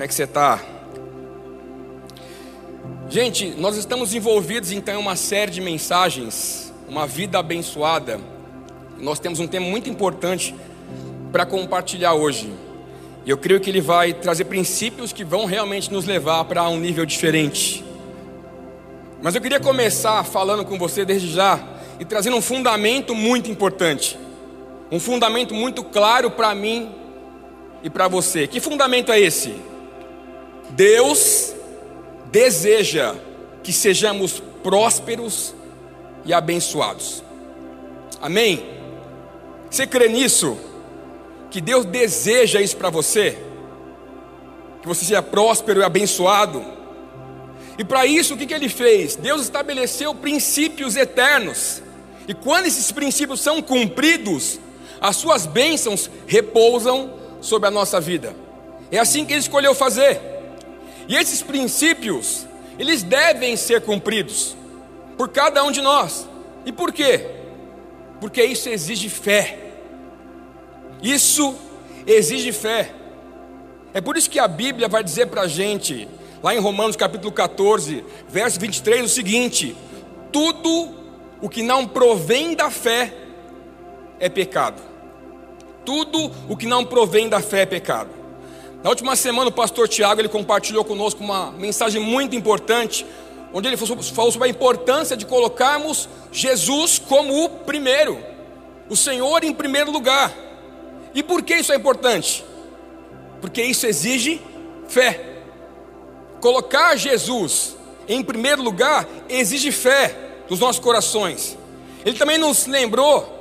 Como é que você está? Gente, nós estamos envolvidos então em uma série de mensagens, uma vida abençoada. Nós temos um tema muito importante para compartilhar hoje. E eu creio que ele vai trazer princípios que vão realmente nos levar para um nível diferente. Mas eu queria começar falando com você desde já e trazendo um fundamento muito importante. Um fundamento muito claro para mim e para você. Que fundamento é esse? Deus deseja que sejamos prósperos e abençoados. Amém? Você crê nisso? Que Deus deseja isso para você? Que você seja próspero e abençoado? E para isso, o que, que ele fez? Deus estabeleceu princípios eternos. E quando esses princípios são cumpridos, as suas bênçãos repousam sobre a nossa vida. É assim que ele escolheu fazer. E esses princípios, eles devem ser cumpridos por cada um de nós. E por quê? Porque isso exige fé. Isso exige fé. É por isso que a Bíblia vai dizer para a gente, lá em Romanos capítulo 14, verso 23, o seguinte: tudo o que não provém da fé é pecado. Tudo o que não provém da fé é pecado. Na última semana, o pastor Tiago ele compartilhou conosco uma mensagem muito importante, onde ele falou sobre a importância de colocarmos Jesus como o primeiro, o Senhor em primeiro lugar. E por que isso é importante? Porque isso exige fé. Colocar Jesus em primeiro lugar exige fé dos nossos corações. Ele também nos lembrou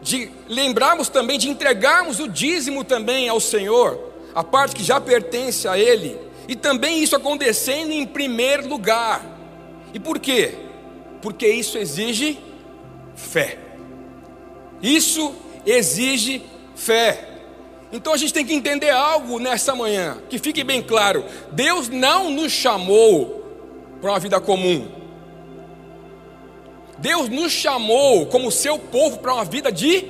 de lembrarmos também de entregarmos o dízimo também ao Senhor a parte que já pertence a Ele, e também isso acontecendo em primeiro lugar. E por quê? Porque isso exige fé. Isso exige fé. Então a gente tem que entender algo nessa manhã, que fique bem claro: Deus não nos chamou para uma vida comum. Deus nos chamou como seu povo para uma vida de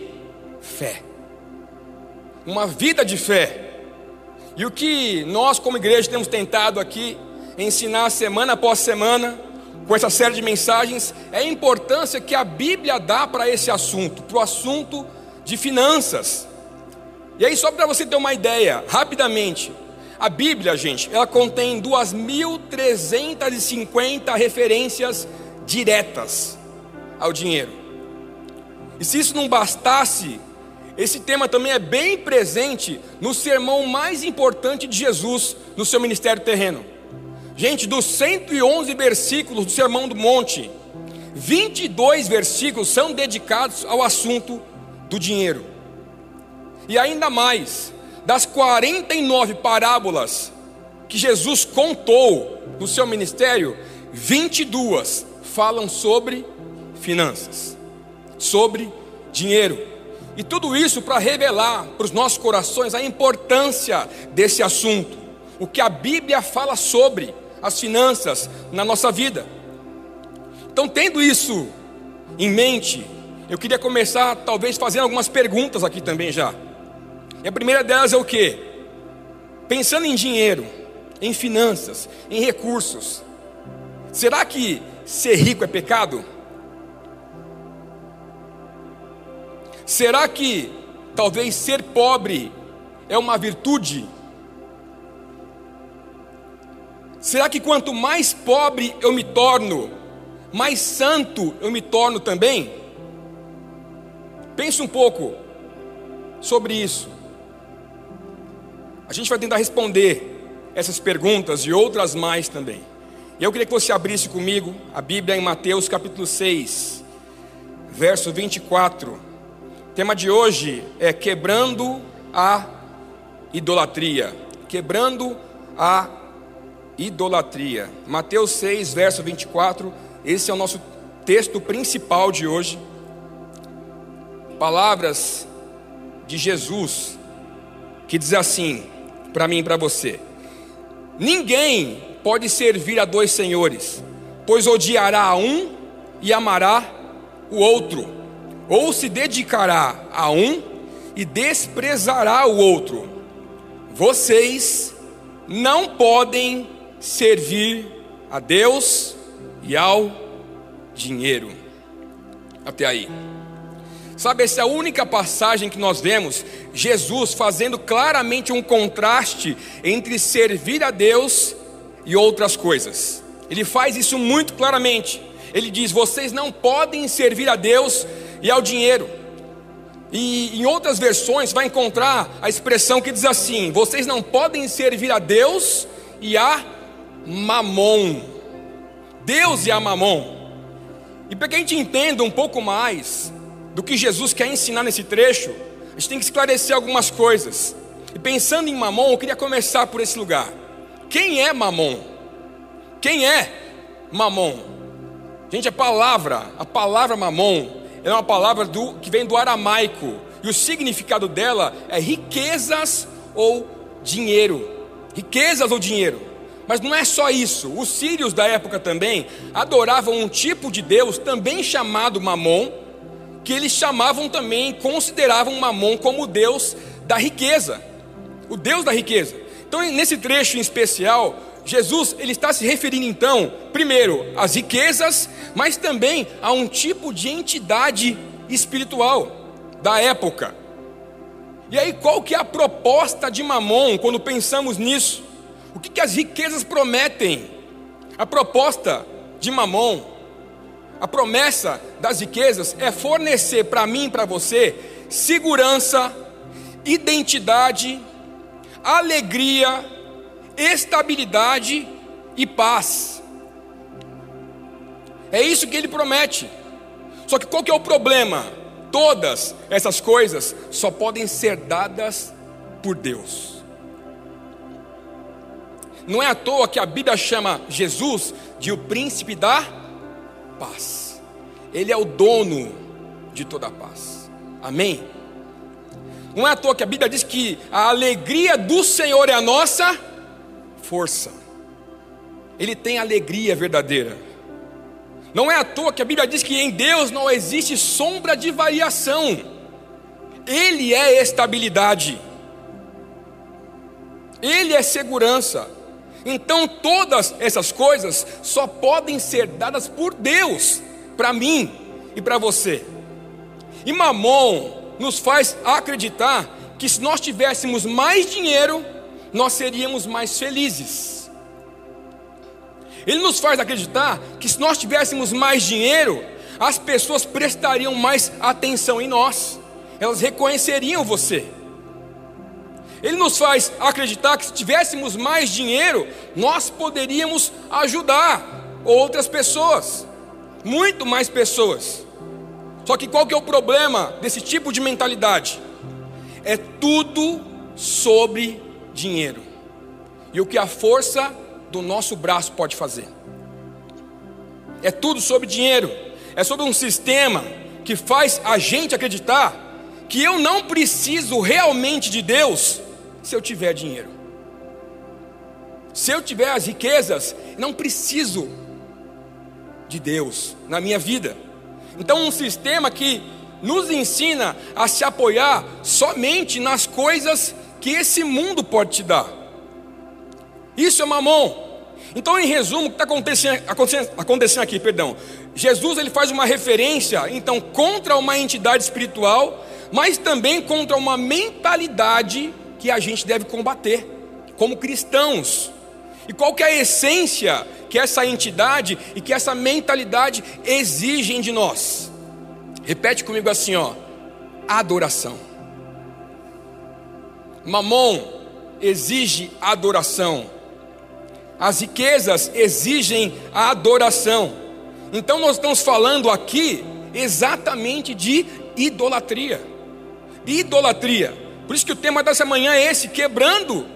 fé. Uma vida de fé. E o que nós, como igreja, temos tentado aqui ensinar semana após semana, com essa série de mensagens, é a importância que a Bíblia dá para esse assunto, para o assunto de finanças. E aí, só para você ter uma ideia, rapidamente, a Bíblia, gente, ela contém 2.350 referências diretas ao dinheiro. E se isso não bastasse, esse tema também é bem presente no sermão mais importante de Jesus no seu ministério terreno. Gente, dos 111 versículos do Sermão do Monte, 22 versículos são dedicados ao assunto do dinheiro. E ainda mais, das 49 parábolas que Jesus contou no seu ministério, 22 falam sobre finanças, sobre dinheiro. E tudo isso para revelar para os nossos corações a importância desse assunto, o que a Bíblia fala sobre as finanças na nossa vida. Então, tendo isso em mente, eu queria começar talvez fazendo algumas perguntas aqui também já. E a primeira delas é o que? Pensando em dinheiro, em finanças, em recursos, será que ser rico é pecado? Será que talvez ser pobre é uma virtude? Será que quanto mais pobre eu me torno, mais santo eu me torno também? Pense um pouco sobre isso. A gente vai tentar responder essas perguntas e outras mais também. E eu queria que você abrisse comigo a Bíblia em Mateus capítulo 6, verso 24 tema de hoje é quebrando a idolatria. Quebrando a idolatria. Mateus 6, verso 24. Esse é o nosso texto principal de hoje. Palavras de Jesus que diz assim para mim e para você: Ninguém pode servir a dois senhores, pois odiará a um e amará o outro ou se dedicará a um e desprezará o outro. Vocês não podem servir a Deus e ao dinheiro. Até aí. Sabe, essa é a única passagem que nós vemos Jesus fazendo claramente um contraste entre servir a Deus e outras coisas. Ele faz isso muito claramente. Ele diz: vocês não podem servir a Deus e ao dinheiro. E em outras versões vai encontrar a expressão que diz assim: vocês não podem servir a Deus e a Mamon. Deus e a Mamon. E para que a gente entenda um pouco mais do que Jesus quer ensinar nesse trecho, a gente tem que esclarecer algumas coisas. E pensando em Mamon, eu queria começar por esse lugar. Quem é Mamon? Quem é Mamon? Gente, a palavra, a palavra Mamon, é uma palavra do, que vem do aramaico. E o significado dela é riquezas ou dinheiro. Riquezas ou dinheiro. Mas não é só isso. Os sírios da época também adoravam um tipo de Deus também chamado Mamon, que eles chamavam também, consideravam Mamon como o Deus da riqueza. O Deus da riqueza. Então, nesse trecho em especial, Jesus ele está se referindo então, primeiro, às riquezas, mas também a um tipo de entidade espiritual da época. E aí, qual que é a proposta de Mamon quando pensamos nisso? O que, que as riquezas prometem? A proposta de Mamon, a promessa das riquezas é fornecer para mim e para você segurança, identidade, alegria, estabilidade e paz. É isso que ele promete. Só que qual que é o problema? Todas essas coisas só podem ser dadas por Deus. Não é à toa que a Bíblia chama Jesus de o príncipe da paz. Ele é o dono de toda a paz. Amém? Não é à toa que a Bíblia diz que a alegria do Senhor é a nossa força. Ele tem alegria verdadeira. Não é à toa que a Bíblia diz que em Deus não existe sombra de variação. Ele é estabilidade. Ele é segurança. Então todas essas coisas só podem ser dadas por Deus, para mim e para você. E Mamon nos faz acreditar que se nós tivéssemos mais dinheiro, nós seríamos mais felizes. Ele nos faz acreditar que se nós tivéssemos mais dinheiro, as pessoas prestariam mais atenção em nós, elas reconheceriam você. Ele nos faz acreditar que se tivéssemos mais dinheiro, nós poderíamos ajudar outras pessoas, muito mais pessoas. Só que qual que é o problema desse tipo de mentalidade? É tudo sobre dinheiro. E o que a força do nosso braço pode fazer. É tudo sobre dinheiro. É sobre um sistema que faz a gente acreditar que eu não preciso realmente de Deus se eu tiver dinheiro. Se eu tiver as riquezas, não preciso de Deus na minha vida. Então, um sistema que nos ensina a se apoiar somente nas coisas que esse mundo pode te dar. Isso é mamon. Então, em resumo, o que está acontecendo, acontecendo, acontecendo aqui, perdão. Jesus ele faz uma referência, então, contra uma entidade espiritual, mas também contra uma mentalidade que a gente deve combater como cristãos. E qual que é a essência que essa entidade e que essa mentalidade exigem de nós? Repete comigo assim, ó: adoração. Mamon exige adoração. As riquezas exigem a adoração. Então nós estamos falando aqui exatamente de idolatria. Idolatria. Por isso que o tema dessa manhã é esse: quebrando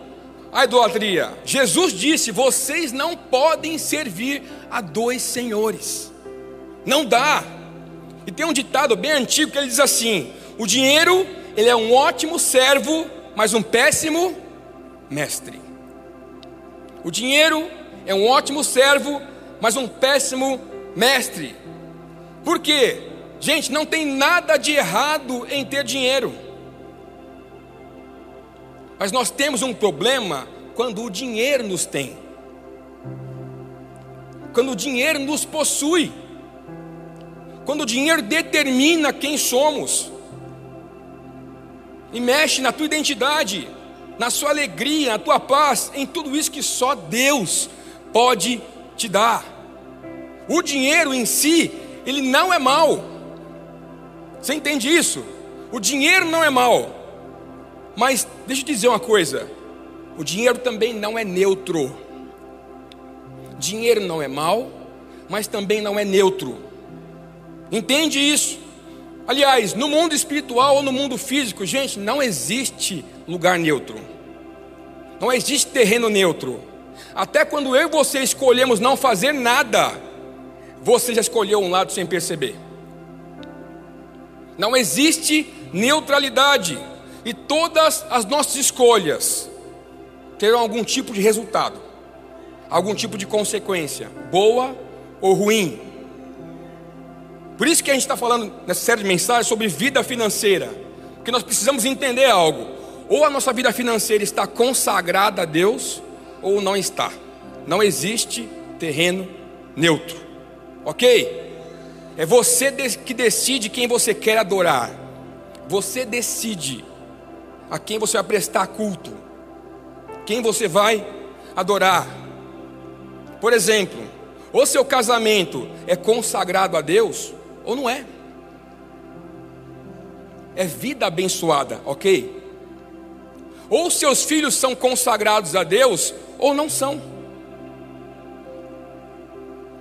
a idolatria. Jesus disse: vocês não podem servir a dois senhores. Não dá. E tem um ditado bem antigo que ele diz assim: o dinheiro ele é um ótimo servo, mas um péssimo mestre. O dinheiro é um ótimo servo, mas um péssimo mestre. Por quê? Gente, não tem nada de errado em ter dinheiro. Mas nós temos um problema quando o dinheiro nos tem, quando o dinheiro nos possui, quando o dinheiro determina quem somos, e mexe na tua identidade, na sua alegria, na tua paz, em tudo isso que só Deus pode te dar. O dinheiro em si, ele não é mal. Você entende isso? O dinheiro não é mal. Mas deixa eu te dizer uma coisa: o dinheiro também não é neutro. Dinheiro não é mal, mas também não é neutro. Entende isso? Aliás, no mundo espiritual ou no mundo físico, gente, não existe lugar neutro. Não existe terreno neutro. Até quando eu e você escolhemos não fazer nada, você já escolheu um lado sem perceber. Não existe neutralidade. E todas as nossas escolhas terão algum tipo de resultado, algum tipo de consequência, boa ou ruim. Por isso que a gente está falando nessa série de mensagens sobre vida financeira, porque nós precisamos entender algo: ou a nossa vida financeira está consagrada a Deus, ou não está. Não existe terreno neutro, ok? É você que decide quem você quer adorar. Você decide a quem você vai prestar culto, quem você vai adorar. Por exemplo, ou seu casamento é consagrado a Deus, ou não é. É vida abençoada, ok? Ou seus filhos são consagrados a Deus, ou não são.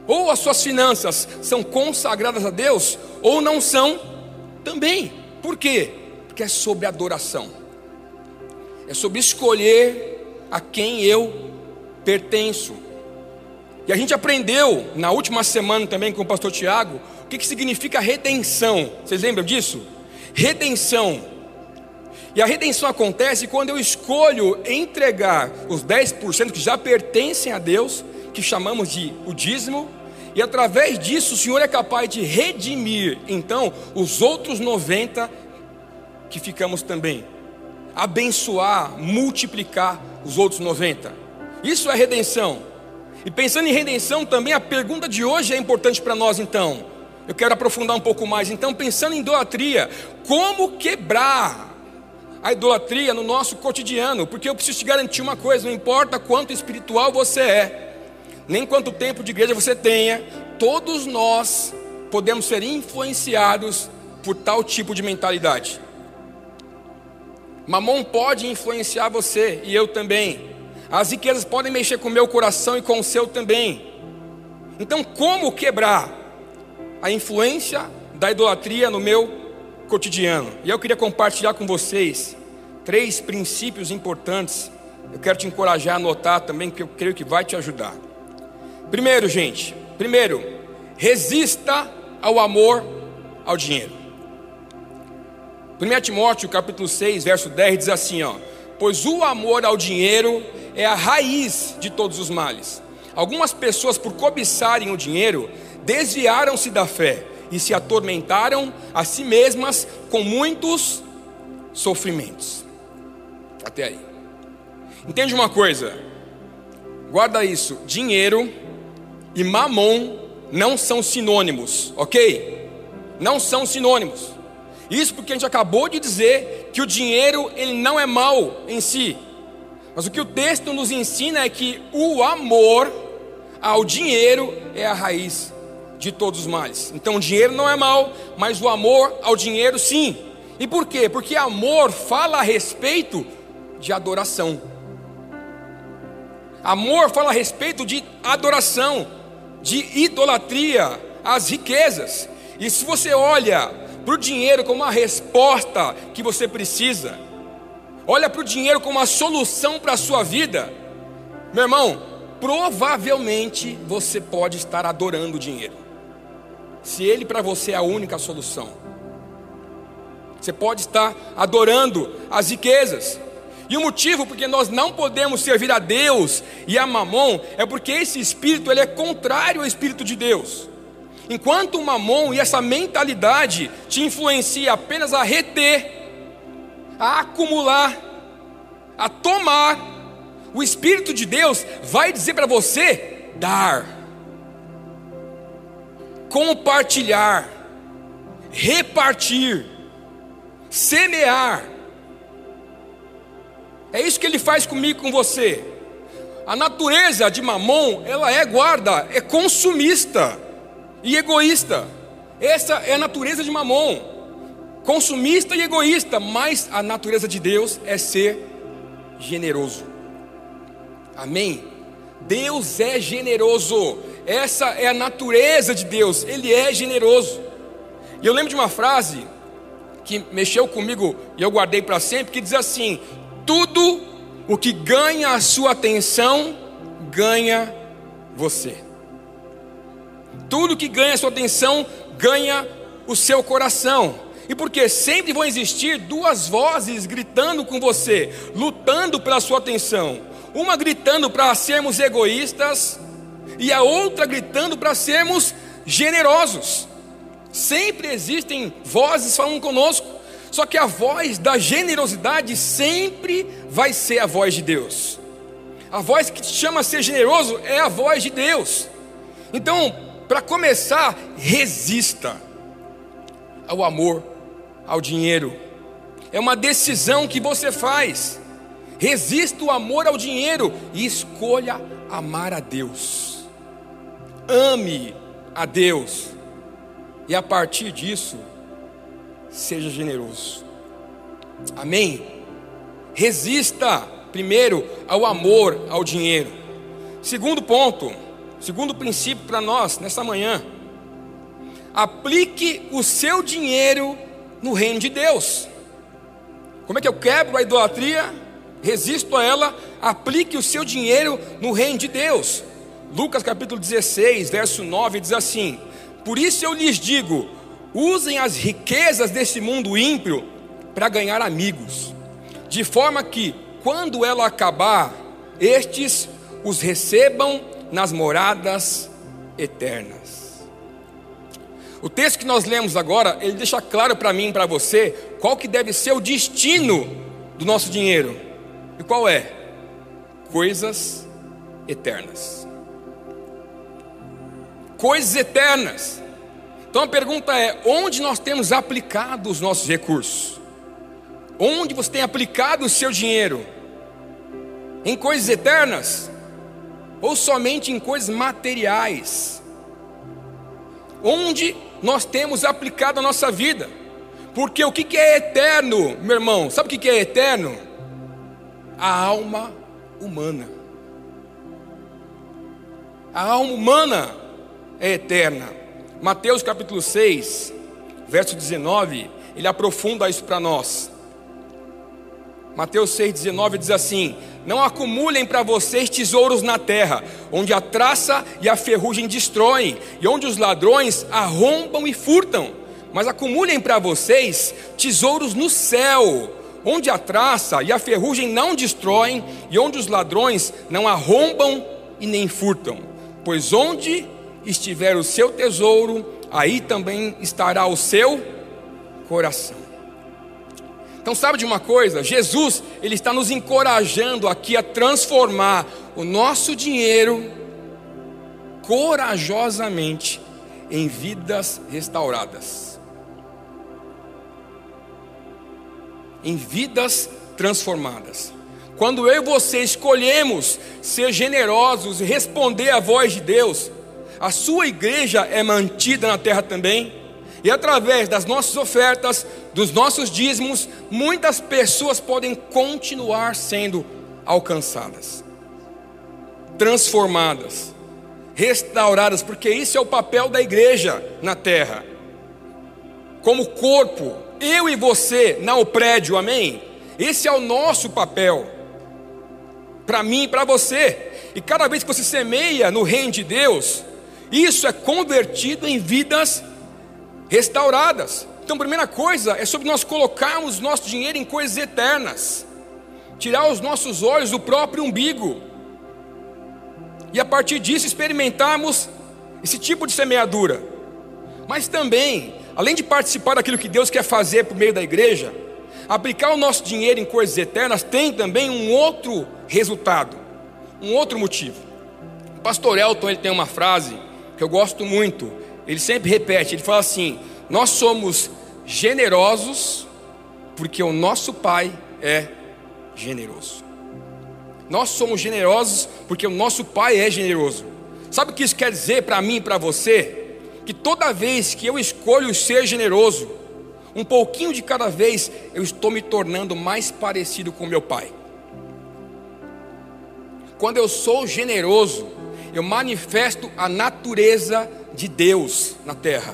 Ou as suas finanças são consagradas a Deus, ou não são também. Por quê? Porque é sobre adoração é sobre escolher a quem eu pertenço. E a gente aprendeu na última semana também com o pastor Tiago que, que significa redenção. Vocês lembram disso? Redenção. E a redenção acontece quando eu escolho entregar os 10% que já pertencem a Deus, que chamamos de o dízimo, e através disso o Senhor é capaz de redimir então os outros 90 que ficamos também abençoar, multiplicar os outros 90. Isso é redenção. E pensando em redenção também, a pergunta de hoje é importante para nós então. Eu quero aprofundar um pouco mais. Então, pensando em idolatria, como quebrar a idolatria no nosso cotidiano? Porque eu preciso te garantir uma coisa: não importa quanto espiritual você é, nem quanto tempo de igreja você tenha, todos nós podemos ser influenciados por tal tipo de mentalidade. Mamon pode influenciar você e eu também. As riquezas podem mexer com o meu coração e com o seu também. Então, como quebrar a influência da idolatria no meu cotidiano? E eu queria compartilhar com vocês três princípios importantes. Eu quero te encorajar a anotar também, que eu creio que vai te ajudar. Primeiro, gente, primeiro, resista ao amor ao dinheiro. 1 Timóteo capítulo 6, verso 10 diz assim, ó: "Pois o amor ao dinheiro é a raiz de todos os males. Algumas pessoas por cobiçarem o dinheiro desviaram-se da fé e se atormentaram a si mesmas com muitos sofrimentos." Até aí. Entende uma coisa? Guarda isso. Dinheiro e mamon não são sinônimos, ok? Não são sinônimos. Isso porque a gente acabou de dizer que o dinheiro ele não é mal em si. Mas o que o texto nos ensina é que o amor ao dinheiro é a raiz de todos os males. Então o dinheiro não é mal, mas o amor ao dinheiro sim. E por quê? Porque amor fala a respeito de adoração. Amor fala a respeito de adoração, de idolatria às riquezas. E se você olha para o dinheiro como uma resposta que você precisa, olha para o dinheiro como uma solução para a sua vida, meu irmão, provavelmente você pode estar adorando o dinheiro, se ele para você é a única solução. Você pode estar adorando as riquezas. E o motivo porque nós não podemos servir a Deus e a Mamon é porque esse espírito ele é contrário ao espírito de Deus. Enquanto o mamon e essa mentalidade te influencia apenas a reter, a acumular, a tomar, O Espírito de Deus vai dizer para você dar, compartilhar, repartir, semear. É isso que ele faz comigo com você. A natureza de Mamon, ela é guarda, é consumista e egoísta. Essa é a natureza de Mamon. Consumista e egoísta, mas a natureza de Deus é ser generoso. Amém? Deus é generoso. Essa é a natureza de Deus. Ele é generoso. E eu lembro de uma frase que mexeu comigo e eu guardei para sempre, que diz assim: tudo o que ganha a sua atenção ganha você. Tudo que ganha a sua atenção ganha o seu coração. E porque sempre vão existir duas vozes gritando com você, lutando pela sua atenção. Uma gritando para sermos egoístas e a outra gritando para sermos generosos. Sempre existem vozes falando conosco, só que a voz da generosidade sempre vai ser a voz de Deus. A voz que te chama a ser generoso é a voz de Deus. Então, para começar, resista ao amor, ao dinheiro. É uma decisão que você faz. Resista o amor ao dinheiro e escolha amar a Deus. Ame a Deus. E a partir disso, seja generoso. Amém? Resista, primeiro, ao amor ao dinheiro. Segundo ponto, Segundo princípio para nós nessa manhã, aplique o seu dinheiro no reino de Deus. Como é que eu quebro a idolatria? Resisto a ela, aplique o seu dinheiro no reino de Deus. Lucas capítulo 16, verso 9 diz assim: Por isso eu lhes digo: usem as riquezas desse mundo ímpio para ganhar amigos, de forma que, quando ela acabar, estes os recebam nas moradas eternas. O texto que nós lemos agora, ele deixa claro para mim e para você qual que deve ser o destino do nosso dinheiro. E qual é? Coisas eternas. Coisas eternas. Então a pergunta é: onde nós temos aplicado os nossos recursos? Onde você tem aplicado o seu dinheiro? Em coisas eternas? ou somente em coisas materiais, onde nós temos aplicado a nossa vida, porque o que é eterno, meu irmão? Sabe o que é eterno? A alma humana. A alma humana é eterna. Mateus capítulo 6, verso 19, ele aprofunda isso para nós. Mateus 6,19 diz assim: Não acumulem para vocês tesouros na terra, onde a traça e a ferrugem destroem, e onde os ladrões arrombam e furtam. Mas acumulem para vocês tesouros no céu, onde a traça e a ferrugem não destroem, e onde os ladrões não arrombam e nem furtam. Pois onde estiver o seu tesouro, aí também estará o seu coração. Então, sabe de uma coisa? Jesus, ele está nos encorajando aqui a transformar o nosso dinheiro corajosamente em vidas restauradas. Em vidas transformadas. Quando eu e você escolhemos ser generosos e responder à voz de Deus, a sua igreja é mantida na terra também e através das nossas ofertas, dos nossos dízimos, muitas pessoas podem continuar sendo alcançadas, transformadas, restauradas, porque isso é o papel da igreja na terra. Como corpo, eu e você, não o prédio, amém? Esse é o nosso papel, para mim e para você. E cada vez que você semeia no reino de Deus, isso é convertido em vidas restauradas. Então, a primeira coisa é sobre nós colocarmos nosso dinheiro em coisas eternas, tirar os nossos olhos do próprio umbigo, e a partir disso experimentarmos esse tipo de semeadura. Mas também, além de participar daquilo que Deus quer fazer por meio da igreja, aplicar o nosso dinheiro em coisas eternas tem também um outro resultado. um outro motivo. O pastor Elton ele tem uma frase que eu gosto muito. Ele sempre repete, ele fala assim: "Nós somos generosos porque o nosso Pai é generoso". Nós somos generosos porque o nosso Pai é generoso. Sabe o que isso quer dizer para mim e para você? Que toda vez que eu escolho ser generoso, um pouquinho de cada vez, eu estou me tornando mais parecido com meu Pai. Quando eu sou generoso, eu manifesto a natureza de Deus na terra.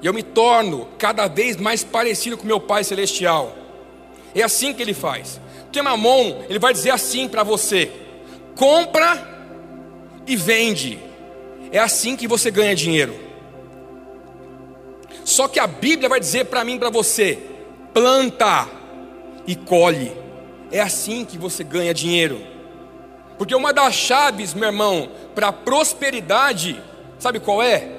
E eu me torno cada vez mais parecido com meu Pai Celestial. É assim que ele faz. Porque Mamon, ele vai dizer assim para você: compra e vende. É assim que você ganha dinheiro. Só que a Bíblia vai dizer para mim, para você: planta e colhe. É assim que você ganha dinheiro. Porque uma das chaves, meu irmão, para a prosperidade, sabe qual é?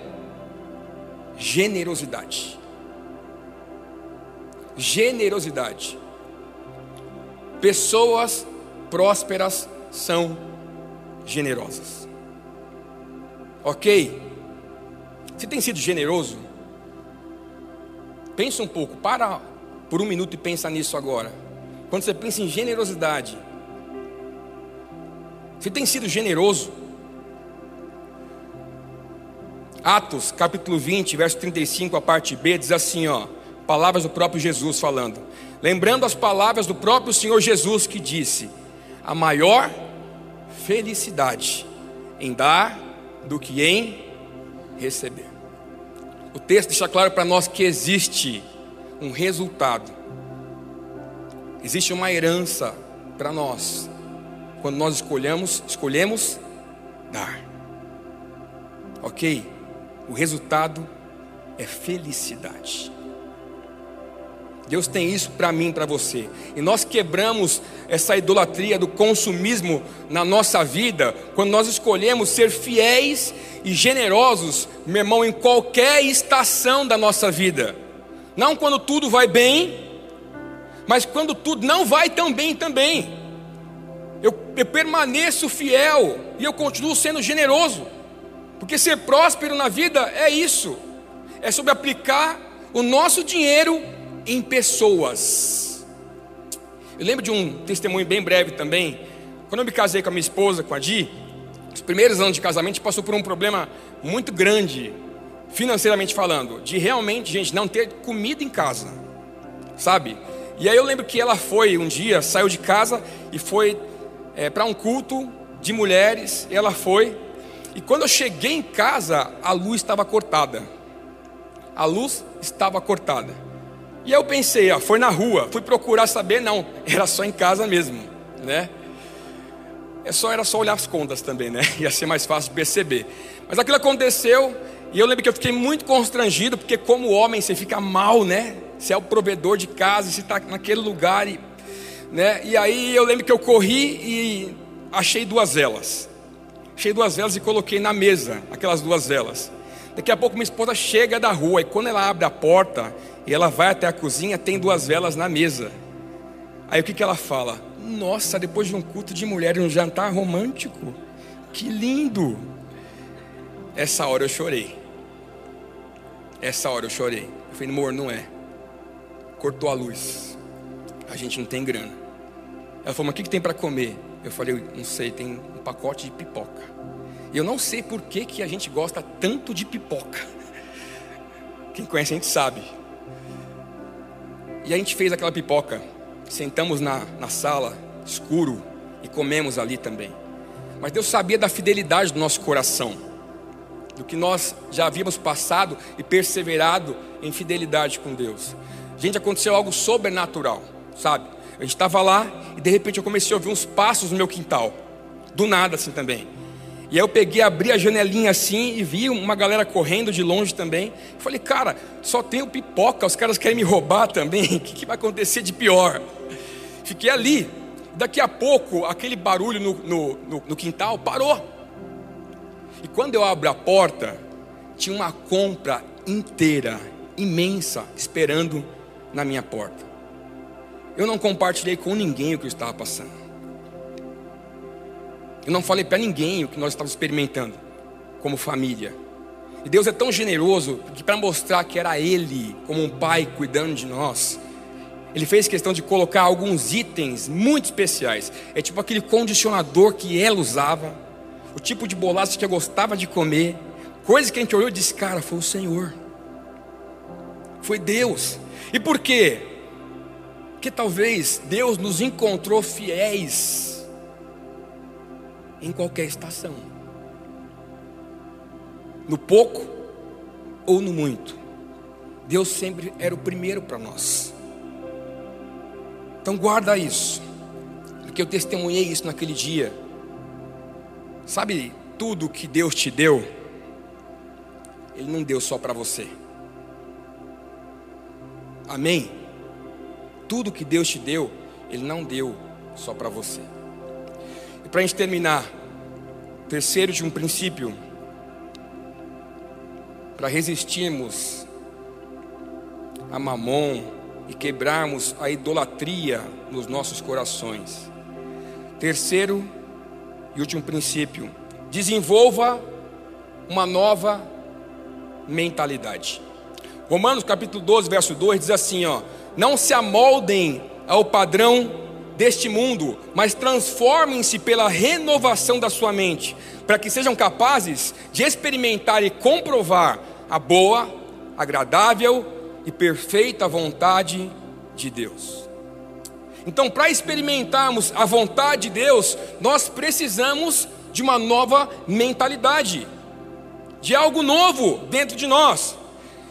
Generosidade. Generosidade. Pessoas prósperas são generosas. Ok? Você tem sido generoso? Pensa um pouco, para por um minuto e pensa nisso agora. Quando você pensa em generosidade, você tem sido generoso? Atos, capítulo 20, verso 35, a parte B, diz assim, ó, palavras do próprio Jesus falando. Lembrando as palavras do próprio Senhor Jesus que disse: a maior felicidade em dar do que em receber. O texto deixa claro para nós que existe um resultado, existe uma herança para nós, quando nós escolhemos, escolhemos dar. Ok? O resultado é felicidade. Deus tem isso para mim, para você. E nós quebramos essa idolatria do consumismo na nossa vida quando nós escolhemos ser fiéis e generosos, meu irmão, em qualquer estação da nossa vida. Não quando tudo vai bem, mas quando tudo não vai tão bem também. Eu, eu permaneço fiel e eu continuo sendo generoso. Porque ser próspero na vida é isso. É sobre aplicar o nosso dinheiro em pessoas. Eu lembro de um testemunho bem breve também. Quando eu me casei com a minha esposa, com a Di, os primeiros anos de casamento a gente passou por um problema muito grande, financeiramente falando, de realmente, gente, não ter comida em casa, sabe? E aí eu lembro que ela foi um dia, saiu de casa e foi é, para um culto de mulheres. Ela foi, e quando eu cheguei em casa, a luz estava cortada. A luz estava cortada. E eu pensei, ó, foi na rua, fui procurar saber, não, era só em casa mesmo, né? É só, era só olhar as contas também, né? Ia ser mais fácil perceber. Mas aquilo aconteceu, e eu lembro que eu fiquei muito constrangido, porque como homem você fica mal, né? Você é o provedor de casa, você está naquele lugar, e, né? E aí eu lembro que eu corri e achei duas velas. Achei duas velas e coloquei na mesa, aquelas duas velas. Daqui a pouco minha esposa chega da rua, e quando ela abre a porta, e ela vai até a cozinha, tem duas velas na mesa. Aí o que, que ela fala? Nossa, depois de um culto de mulher, um jantar romântico, que lindo! Essa hora eu chorei. Essa hora eu chorei. Eu falei, amor, não é. Cortou a luz. A gente não tem grana. Ela falou, mas o que, que tem para comer? Eu falei, não sei, tem um pacote de pipoca. E eu não sei por que, que a gente gosta tanto de pipoca. Quem conhece a gente sabe. E a gente fez aquela pipoca. Sentamos na, na sala, escuro, e comemos ali também. Mas Deus sabia da fidelidade do nosso coração, do que nós já havíamos passado e perseverado em fidelidade com Deus. Gente, aconteceu algo sobrenatural, sabe? A gente estava lá e de repente eu comecei a ouvir uns passos no meu quintal, do nada assim também. E aí eu peguei, abri a janelinha assim e vi uma galera correndo de longe também. Falei, cara, só tenho pipoca, os caras querem me roubar também. O que, que vai acontecer de pior? Fiquei ali. Daqui a pouco, aquele barulho no, no, no, no quintal parou. E quando eu abro a porta, tinha uma compra inteira, imensa, esperando na minha porta. Eu não compartilhei com ninguém o que eu estava passando. Eu não falei para ninguém o que nós estávamos experimentando como família. E Deus é tão generoso que para mostrar que era Ele, como um pai, cuidando de nós, Ele fez questão de colocar alguns itens muito especiais. É tipo aquele condicionador que ela usava, o tipo de bolacha que eu gostava de comer, coisa que a gente olhou e disse, cara, foi o Senhor, foi Deus. E por quê? Porque talvez Deus nos encontrou fiéis em qualquer estação no pouco ou no muito. Deus sempre era o primeiro para nós. Então guarda isso, porque eu testemunhei isso naquele dia. Sabe tudo que Deus te deu? Ele não deu só para você. Amém? Tudo que Deus te deu, Ele não deu só para você. Para a gente terminar, terceiro de um princípio para resistirmos a mamon e quebrarmos a idolatria nos nossos corações. Terceiro e último princípio: desenvolva uma nova mentalidade. Romanos capítulo 12, verso 2 diz assim: ó, não se amoldem ao padrão deste mundo, mas transformem-se pela renovação da sua mente, para que sejam capazes de experimentar e comprovar a boa, agradável e perfeita vontade de Deus. Então, para experimentarmos a vontade de Deus, nós precisamos de uma nova mentalidade, de algo novo dentro de nós.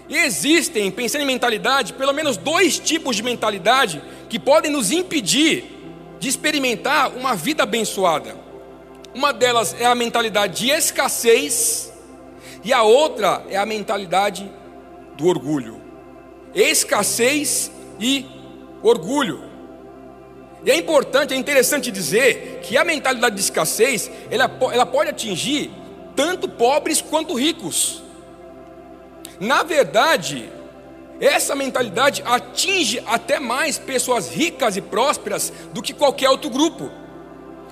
E existem, pensando em mentalidade, pelo menos dois tipos de mentalidade que podem nos impedir de experimentar uma vida abençoada. Uma delas é a mentalidade de escassez e a outra é a mentalidade do orgulho. Escassez e orgulho. E é importante, é interessante dizer que a mentalidade de escassez, ela, ela pode atingir tanto pobres quanto ricos. Na verdade, essa mentalidade atinge até mais pessoas ricas e prósperas do que qualquer outro grupo.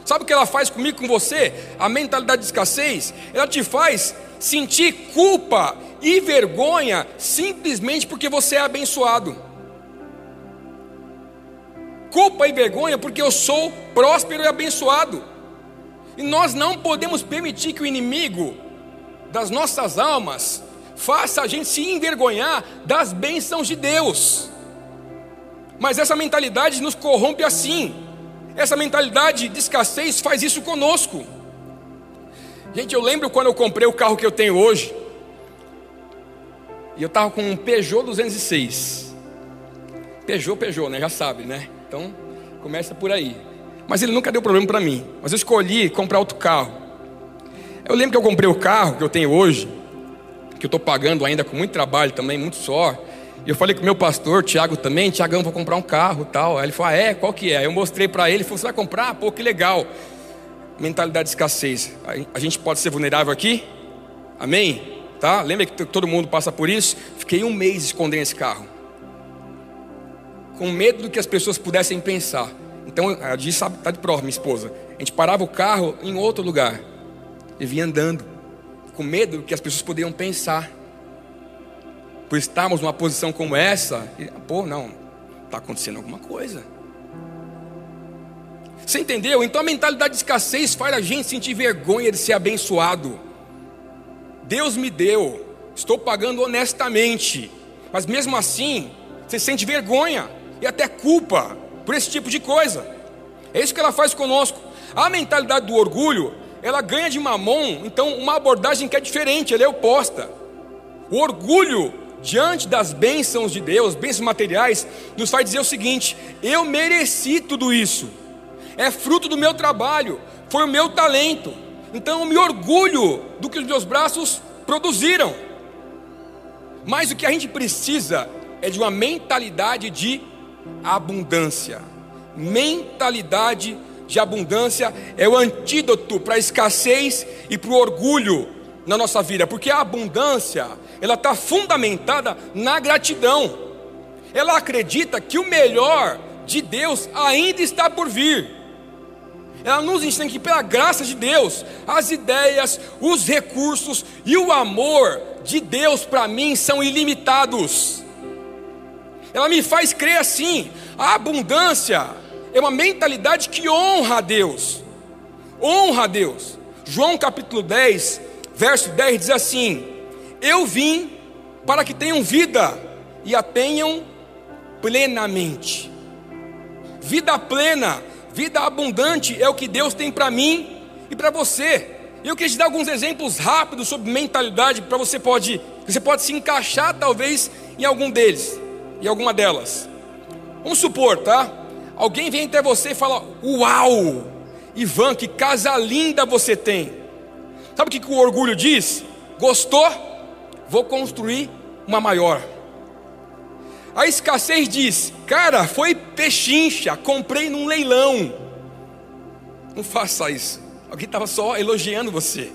Sabe o que ela faz comigo, com você? A mentalidade de escassez, ela te faz sentir culpa e vergonha simplesmente porque você é abençoado. Culpa e vergonha porque eu sou próspero e abençoado. E nós não podemos permitir que o inimigo das nossas almas faça a gente se envergonhar das bênçãos de Deus. Mas essa mentalidade nos corrompe assim. Essa mentalidade de escassez faz isso conosco. Gente, eu lembro quando eu comprei o carro que eu tenho hoje. E eu estava com um Peugeot 206. Peugeot, Peugeot, né? Já sabe, né? Então, começa por aí. Mas ele nunca deu problema para mim. Mas eu escolhi comprar outro carro. Eu lembro que eu comprei o carro que eu tenho hoje, que eu estou pagando ainda com muito trabalho também, muito só. E eu falei com o meu pastor, Tiago também, Tiagão, vou comprar um carro tal. Aí ele falou, ah, é? Qual que é? Eu mostrei para ele, ele falou, você vai comprar? Pô, que legal mentalidade de escassez. A gente pode ser vulnerável aqui? Amém? Tá? Lembra que todo mundo passa por isso? Fiquei um mês escondendo esse carro. Com medo do que as pessoas pudessem pensar. Então, a Di sabe, está de prova, minha esposa. A gente parava o carro em outro lugar. E vinha andando. Com medo do que as pessoas poderiam pensar. Por estarmos numa posição como essa. E, Pô, não, está acontecendo alguma coisa. Você entendeu? Então a mentalidade de escassez faz a gente sentir vergonha de ser abençoado. Deus me deu, estou pagando honestamente, mas mesmo assim, você sente vergonha e até culpa por esse tipo de coisa. É isso que ela faz conosco. A mentalidade do orgulho, ela ganha de mamon, então uma abordagem que é diferente, ela é oposta. O orgulho diante das bênçãos de Deus, bênçãos materiais, nos faz dizer o seguinte: eu mereci tudo isso é fruto do meu trabalho, foi o meu talento. Então eu me orgulho do que os meus braços produziram. Mas o que a gente precisa é de uma mentalidade de abundância. Mentalidade de abundância é o antídoto para a escassez e para o orgulho na nossa vida, porque a abundância ela está fundamentada na gratidão. Ela acredita que o melhor de Deus ainda está por vir. Ela nos ensina que, pela graça de Deus, as ideias, os recursos e o amor de Deus para mim são ilimitados. Ela me faz crer assim: a abundância é uma mentalidade que honra a Deus. Honra a Deus. João capítulo 10, verso 10 diz assim: Eu vim para que tenham vida e a tenham plenamente. Vida plena, vida abundante é o que Deus tem para mim e para você. Eu queria te dar alguns exemplos rápidos sobre mentalidade para você pode, você pode se encaixar talvez em algum deles, em alguma delas. Vamos supor, tá? Alguém vem até você e fala: "Uau! Ivan, que casa linda você tem". Sabe o que, o orgulho diz? Gostou? Vou construir uma maior. A escassez diz: Cara, foi pechincha, comprei num leilão. Não faça isso. Alguém estava só elogiando você.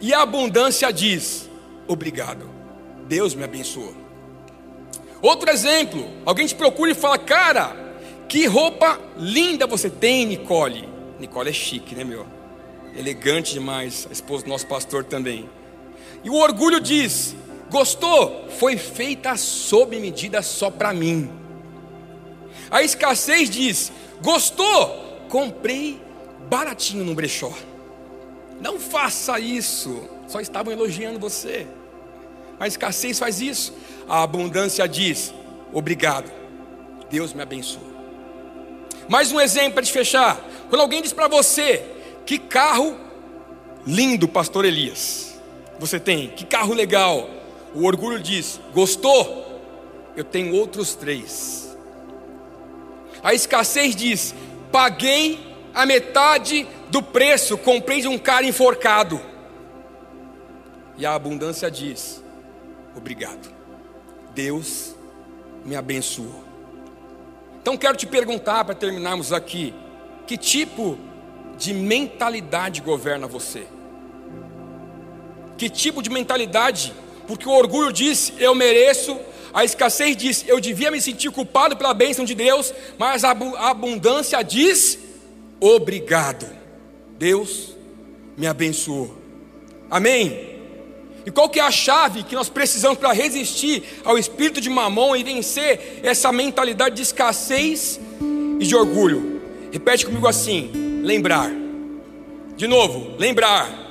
E a abundância diz: Obrigado, Deus me abençoou. Outro exemplo: alguém te procura e fala, Cara, que roupa linda você tem, Nicole. Nicole é chique, né, meu? Elegante demais. A esposa do nosso pastor também. E o orgulho diz: Gostou? Foi feita sob medida só para mim. A escassez diz: Gostou? Comprei baratinho no brechó. Não faça isso. Só estavam elogiando você. A escassez faz isso. A abundância diz: Obrigado. Deus me abençoe. Mais um exemplo para te fechar. Quando alguém diz para você: Que carro lindo, pastor Elias. Você tem, que carro legal. O orgulho diz: Gostou? Eu tenho outros três. A escassez diz: Paguei a metade do preço, comprei de um cara enforcado. E a abundância diz: Obrigado. Deus me abençoou. Então quero te perguntar para terminarmos aqui: que tipo de mentalidade governa você? Que tipo de mentalidade porque o orgulho diz, eu mereço, a escassez diz, eu devia me sentir culpado pela bênção de Deus, mas a abundância diz, obrigado, Deus me abençoou. Amém? E qual que é a chave que nós precisamos para resistir ao espírito de mamão e vencer essa mentalidade de escassez e de orgulho? Repete comigo assim: lembrar. De novo, lembrar.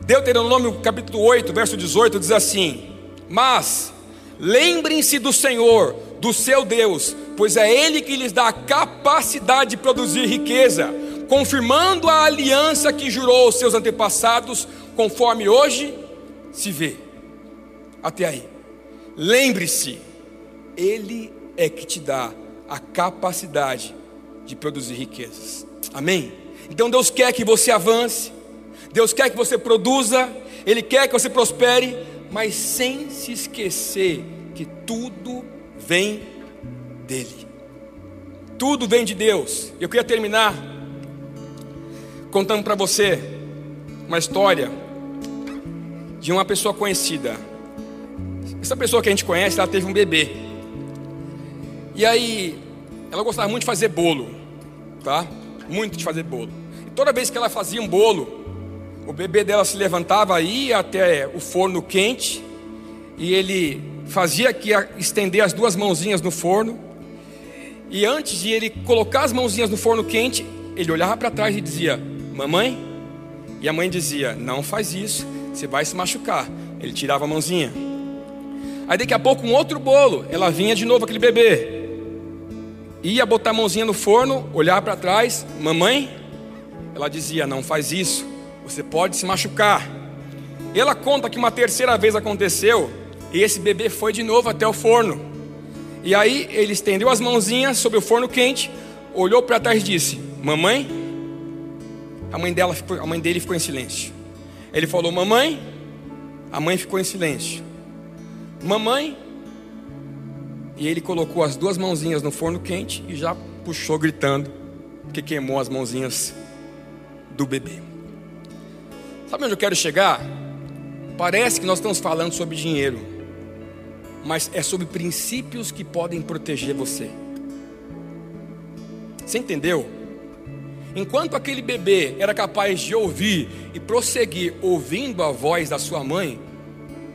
Deuteronômio capítulo 8, verso 18 diz assim: Mas lembrem-se do Senhor, do seu Deus, pois é Ele que lhes dá a capacidade de produzir riqueza, confirmando a aliança que jurou aos seus antepassados, conforme hoje se vê. Até aí. Lembre-se, Ele é que te dá a capacidade de produzir riquezas. Amém? Então Deus quer que você avance, Deus quer que você produza, Ele quer que você prospere, mas sem se esquecer que tudo vem dEle. Tudo vem de Deus. Eu queria terminar contando para você uma história de uma pessoa conhecida. Essa pessoa que a gente conhece, ela teve um bebê. E aí, ela gostava muito de fazer bolo, tá? Muito de fazer bolo. E toda vez que ela fazia um bolo, o bebê dela se levantava, ia até o forno quente, e ele fazia que estender as duas mãozinhas no forno. E antes de ele colocar as mãozinhas no forno quente, ele olhava para trás e dizia: Mamãe? E a mãe dizia: Não faz isso, você vai se machucar. Ele tirava a mãozinha. Aí daqui a pouco, um outro bolo, ela vinha de novo aquele bebê. Ia botar a mãozinha no forno, olhar para trás: Mamãe? Ela dizia: Não faz isso, você pode se machucar. Ela conta que uma terceira vez aconteceu e esse bebê foi de novo até o forno. E aí ele estendeu as mãozinhas sobre o forno quente, olhou para trás e disse: Mamãe? A mãe, dela ficou, a mãe dele ficou em silêncio. Ele falou: Mamãe? A mãe ficou em silêncio. Mamãe? E ele colocou as duas mãozinhas no forno quente e já puxou gritando, que queimou as mãozinhas do bebê. Sabe onde eu quero chegar? Parece que nós estamos falando sobre dinheiro, mas é sobre princípios que podem proteger você. Você entendeu? Enquanto aquele bebê era capaz de ouvir e prosseguir ouvindo a voz da sua mãe,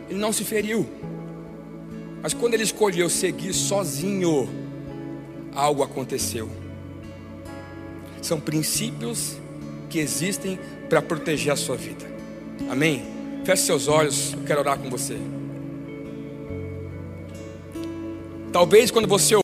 ele não se feriu. Mas quando ele escolheu seguir sozinho, algo aconteceu. São princípios que existem para proteger a sua vida. Amém? Feche seus olhos, eu quero orar com você. Talvez quando você